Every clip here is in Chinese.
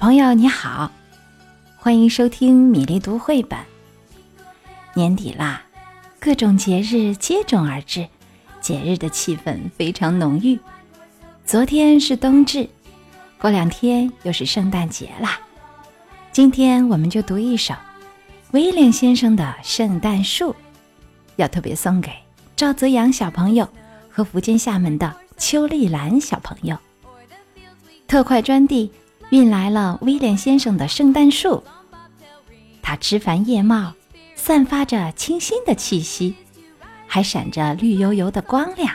朋友你好，欢迎收听米粒读绘本。年底啦，各种节日接踵而至，节日的气氛非常浓郁。昨天是冬至，过两天又是圣诞节啦。今天我们就读一首威廉先生的《圣诞树》，要特别送给赵泽阳小朋友和福建厦门的邱丽兰小朋友。特快专递。运来了威廉先生的圣诞树，它枝繁叶茂，散发着清新的气息，还闪着绿油油的光亮。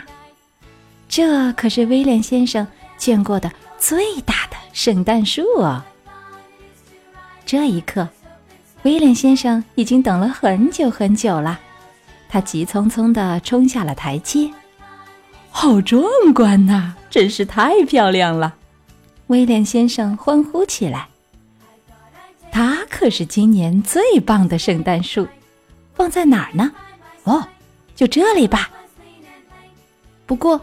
这可是威廉先生见过的最大的圣诞树哦！这一刻，威廉先生已经等了很久很久了，他急匆匆地冲下了台阶。好壮观呐！真是太漂亮了！威廉先生欢呼起来。他可是今年最棒的圣诞树，放在哪儿呢？哦，就这里吧。不过，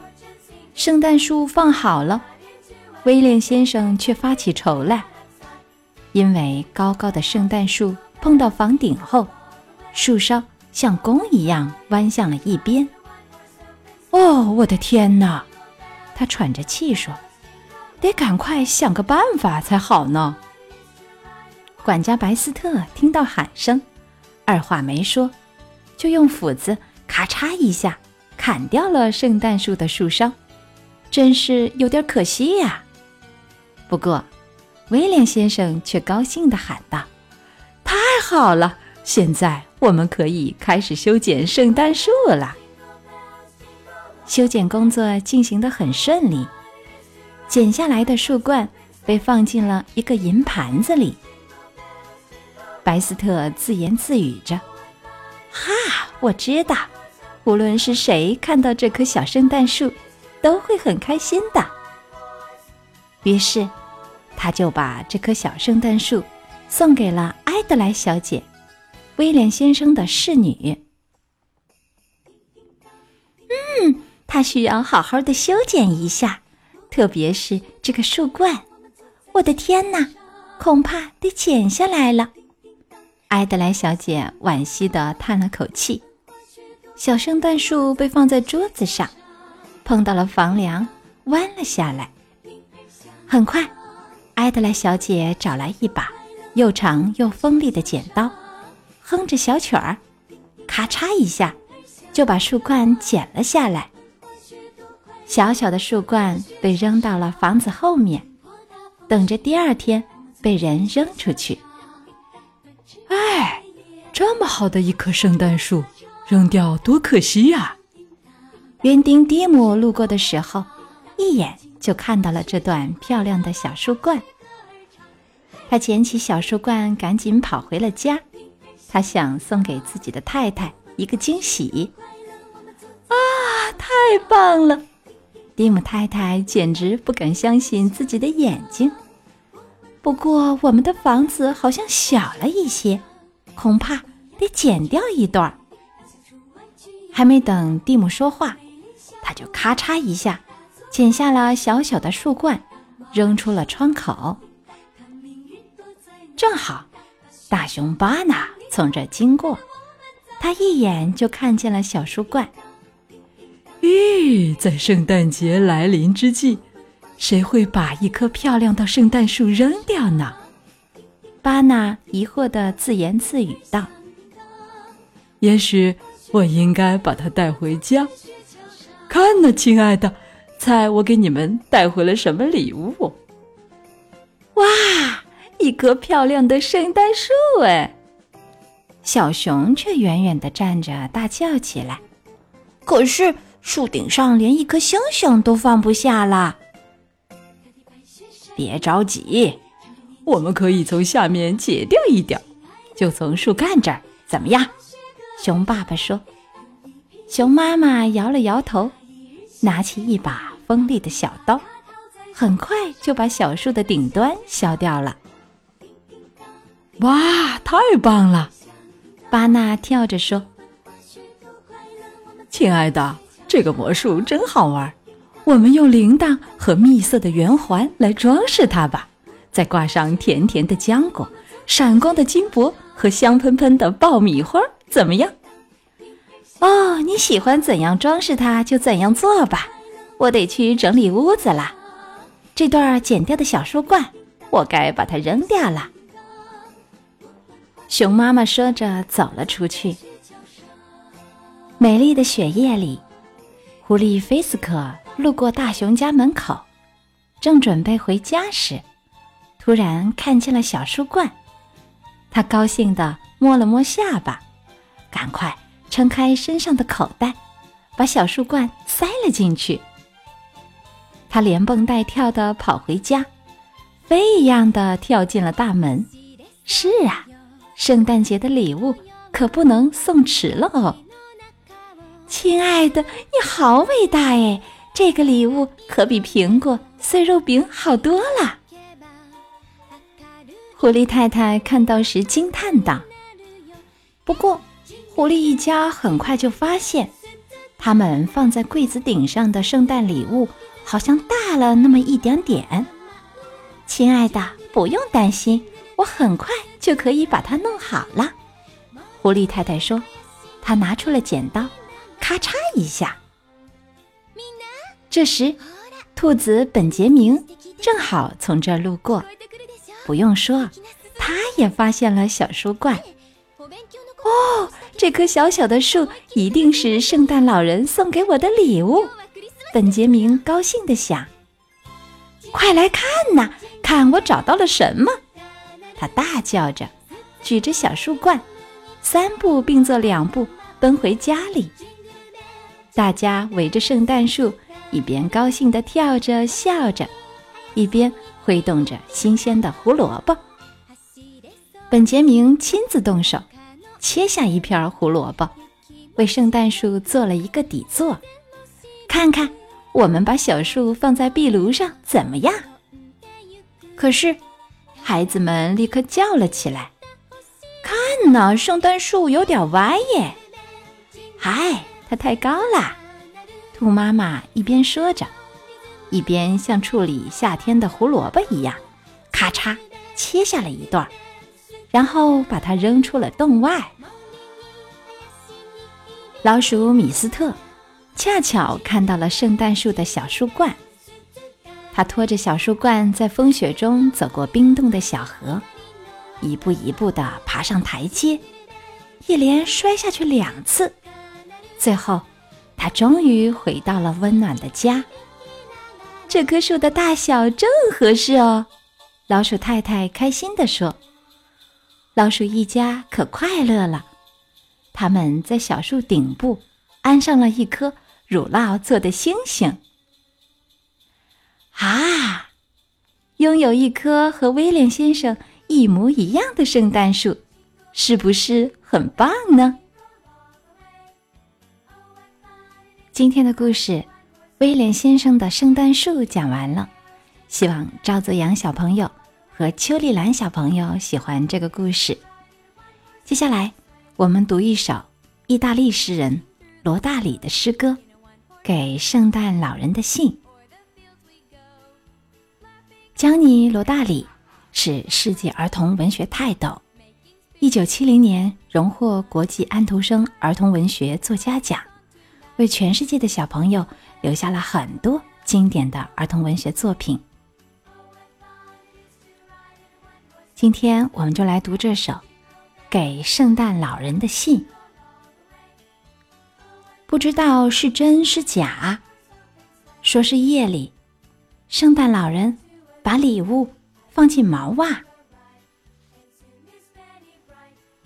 圣诞树放好了，威廉先生却发起愁来，因为高高的圣诞树碰到房顶后，树梢像弓一样弯向了一边。哦，我的天哪！他喘着气说。得赶快想个办法才好呢。管家白斯特听到喊声，二话没说，就用斧子咔嚓一下砍掉了圣诞树的树梢，真是有点可惜呀。不过，威廉先生却高兴地喊道：“太好了，现在我们可以开始修剪圣诞树了。”修剪工作进行得很顺利。剪下来的树冠被放进了一个银盘子里。白斯特自言自语着：“哈，我知道，无论是谁看到这棵小圣诞树，都会很开心的。”于是，他就把这棵小圣诞树送给了埃德莱小姐，威廉先生的侍女。嗯，他需要好好的修剪一下。特别是这个树冠，我的天哪，恐怕得剪下来了。埃德莱小姐惋惜地叹了口气。小圣诞树被放在桌子上，碰到了房梁，弯了下来。很快，埃德莱小姐找来一把又长又锋利的剪刀，哼着小曲儿，咔嚓一下，就把树冠剪了下来。小小的树冠被扔到了房子后面，等着第二天被人扔出去。哎，这么好的一棵圣诞树，扔掉多可惜呀！园丁蒂姆路过的时候，一眼就看到了这段漂亮的小树冠。他捡起小树冠，赶紧跑回了家。他想送给自己的太太一个惊喜。啊，太棒了！蒂姆太太简直不敢相信自己的眼睛。不过，我们的房子好像小了一些，恐怕得剪掉一段。还没等蒂姆说话，他就咔嚓一下剪下了小小的树冠，扔出了窗口。正好，大熊巴纳从这经过，他一眼就看见了小树冠。咦，在圣诞节来临之际，谁会把一棵漂亮的圣诞树扔掉呢？巴纳疑惑地自言自语道：“也许我应该把它带回家。看呢，亲爱的，猜我给你们带回了什么礼物？哇，一棵漂亮的圣诞树！哎，小熊却远远地站着，大叫起来：“可是！”树顶上连一颗星星都放不下了。别着急，我们可以从下面截掉一点，就从树干这儿，怎么样？熊爸爸说。熊妈妈摇了摇头，拿起一把锋利的小刀，很快就把小树的顶端削掉了。哇，太棒了！巴纳跳着说：“亲爱的。”这个魔术真好玩，我们用铃铛和蜜色的圆环来装饰它吧，再挂上甜甜的浆果、闪光的金箔和香喷喷的爆米花，怎么样？哦，你喜欢怎样装饰它就怎样做吧。我得去整理屋子了。这段剪掉的小树冠，我该把它扔掉了。熊妈妈说着走了出去。美丽的雪夜里，狐狸菲斯克路过大熊家门口，正准备回家时，突然看见了小树冠。他高兴地摸了摸下巴，赶快撑开身上的口袋，把小树冠塞了进去。他连蹦带跳地跑回家，飞一样的跳进了大门。是啊，圣诞节的礼物可不能送迟了哦。亲爱的，你好伟大哎！这个礼物可比苹果、碎肉饼好多了。狐狸太太看到时惊叹道：“不过，狐狸一家很快就发现，他们放在柜子顶上的圣诞礼物好像大了那么一点点。”亲爱的，不用担心，我很快就可以把它弄好了。”狐狸太太说，她拿出了剪刀。咔嚓一下，这时，兔子本杰明正好从这儿路过。不用说，他也发现了小树冠。哦，这棵小小的树一定是圣诞老人送给我的礼物。本杰明高兴地想：“快来看呐，看我找到了什么！”他大叫着，举着小树冠，三步并作两步奔回家里。大家围着圣诞树，一边高兴地跳着笑着，一边挥动着新鲜的胡萝卜。本杰明亲自动手，切下一片胡萝卜，为圣诞树做了一个底座。看看，我们把小树放在壁炉上怎么样？可是，孩子们立刻叫了起来：“看呐，圣诞树有点歪耶！”嗨。它太高了，兔妈妈一边说着，一边像处理夏天的胡萝卜一样，咔嚓切下了一段，然后把它扔出了洞外。老鼠米斯特恰巧看到了圣诞树的小树冠，他拖着小树冠在风雪中走过冰冻的小河，一步一步地爬上台阶，一连摔下去两次。最后，他终于回到了温暖的家。这棵树的大小正合适哦，老鼠太太开心地说。老鼠一家可快乐了，他们在小树顶部安上了一颗乳酪做的星星。啊，拥有一棵和威廉先生一模一样的圣诞树，是不是很棒呢？今天的故事《威廉先生的圣诞树》讲完了，希望赵泽阳小朋友和邱丽兰小朋友喜欢这个故事。接下来，我们读一首意大利诗人罗大里的诗歌《给圣诞老人的信》。江尼·罗大里是世界儿童文学泰斗，一九七零年荣获国际安徒生儿童文学作家奖。为全世界的小朋友留下了很多经典的儿童文学作品。今天我们就来读这首《给圣诞老人的信》。不知道是真是假，说是夜里，圣诞老人把礼物放进毛袜。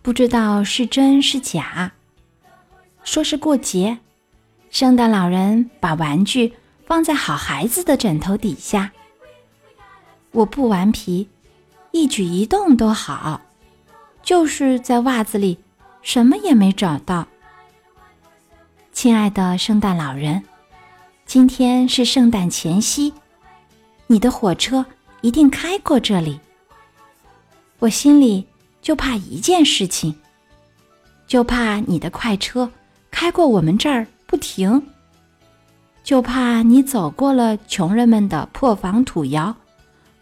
不知道是真是假，说是过节。圣诞老人把玩具放在好孩子的枕头底下。我不顽皮，一举一动都好，就是在袜子里什么也没找到。亲爱的圣诞老人，今天是圣诞前夕，你的火车一定开过这里。我心里就怕一件事情，就怕你的快车开过我们这儿。不停，就怕你走过了穷人们的破房土窑，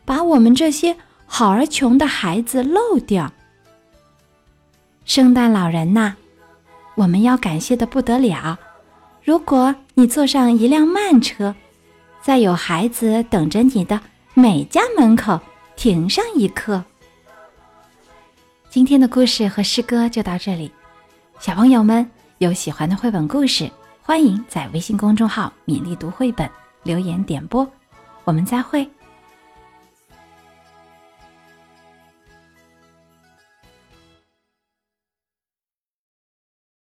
把我们这些好而穷的孩子漏掉。圣诞老人呐，我们要感谢的不得了。如果你坐上一辆慢车，在有孩子等着你的每家门口停上一刻。今天的故事和诗歌就到这里，小朋友们有喜欢的绘本故事，欢迎在微信公众号“米粒读绘本”留言点播，我们再会。